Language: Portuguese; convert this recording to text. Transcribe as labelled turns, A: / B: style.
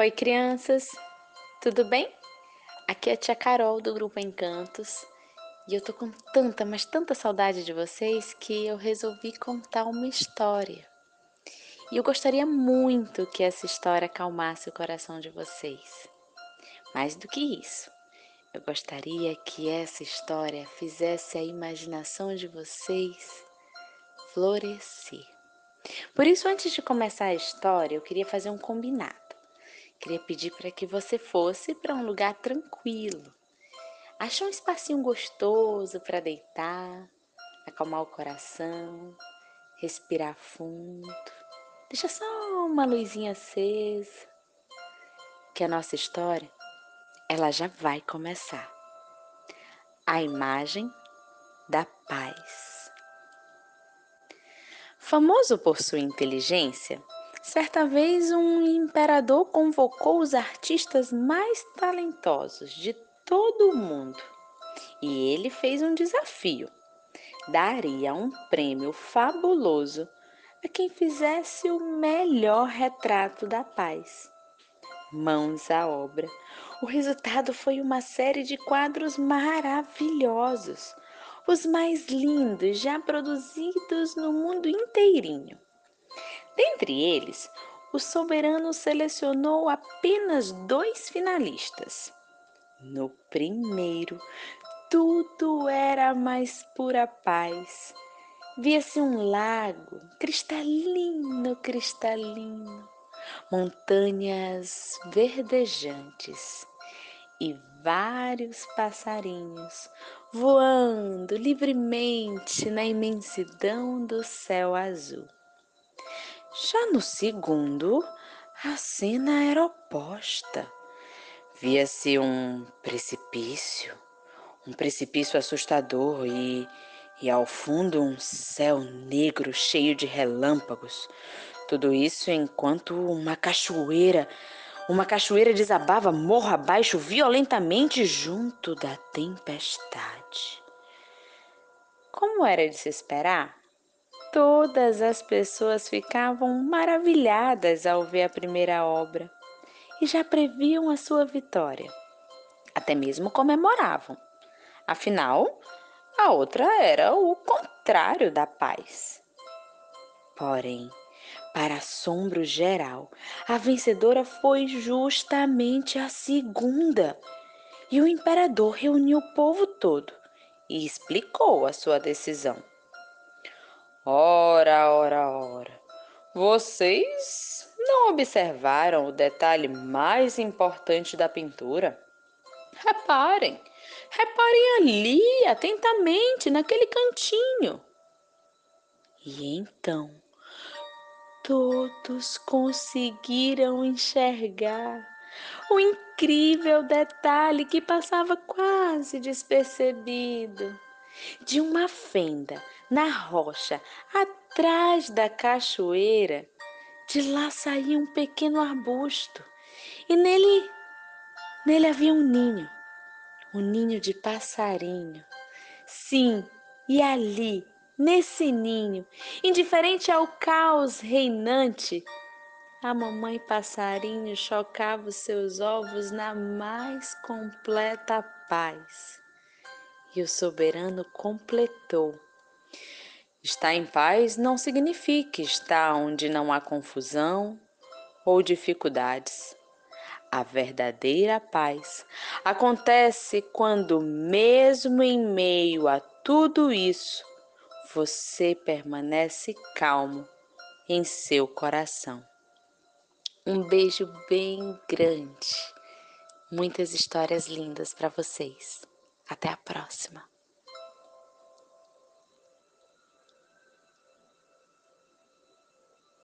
A: Oi, crianças! Tudo bem? Aqui é a tia Carol do Grupo Encantos e eu tô com tanta, mas tanta saudade de vocês que eu resolvi contar uma história. E eu gostaria muito que essa história acalmasse o coração de vocês. Mais do que isso, eu gostaria que essa história fizesse a imaginação de vocês florescer. Por isso, antes de começar a história, eu queria fazer um combinado. Queria pedir para que você fosse para um lugar tranquilo. Ache um espacinho gostoso para deitar, acalmar o coração, respirar fundo. Deixa só uma luzinha acesa. Que a nossa história, ela já vai começar. A imagem da paz. Famoso por sua inteligência, Certa vez, um imperador convocou os artistas mais talentosos de todo o mundo e ele fez um desafio: daria um prêmio fabuloso a quem fizesse o melhor retrato da paz. Mãos à obra. O resultado foi uma série de quadros maravilhosos, os mais lindos já produzidos no mundo inteirinho. Dentre eles, o soberano selecionou apenas dois finalistas. No primeiro, tudo era mais pura paz. Via-se um lago cristalino, cristalino, montanhas verdejantes e vários passarinhos voando livremente na imensidão do céu azul. Já no segundo, a cena era oposta. Via-se um precipício, um precipício assustador e, e ao fundo um céu negro cheio de relâmpagos. Tudo isso enquanto uma cachoeira, uma cachoeira desabava morro abaixo violentamente junto da tempestade. Como era de se esperar, Todas as pessoas ficavam maravilhadas ao ver a primeira obra e já previam a sua vitória. Até mesmo comemoravam. Afinal, a outra era o contrário da paz. Porém, para assombro geral, a vencedora foi justamente a segunda. E o imperador reuniu o povo todo e explicou a sua decisão. Ora, ora, ora. Vocês não observaram o detalhe mais importante da pintura? Reparem, reparem ali, atentamente, naquele cantinho. E então, todos conseguiram enxergar o incrível detalhe que passava quase despercebido de uma fenda na rocha, atrás da cachoeira, de lá saía um pequeno arbusto e nele, nele havia um ninho, um ninho de passarinho. Sim, e ali, nesse ninho, indiferente ao caos reinante, a mamãe passarinho chocava os seus ovos na mais completa paz. E o soberano completou Estar em paz não significa estar onde não há confusão ou dificuldades. A verdadeira paz acontece quando, mesmo em meio a tudo isso, você permanece calmo em seu coração. Um beijo bem grande. Muitas histórias lindas para vocês. Até a próxima.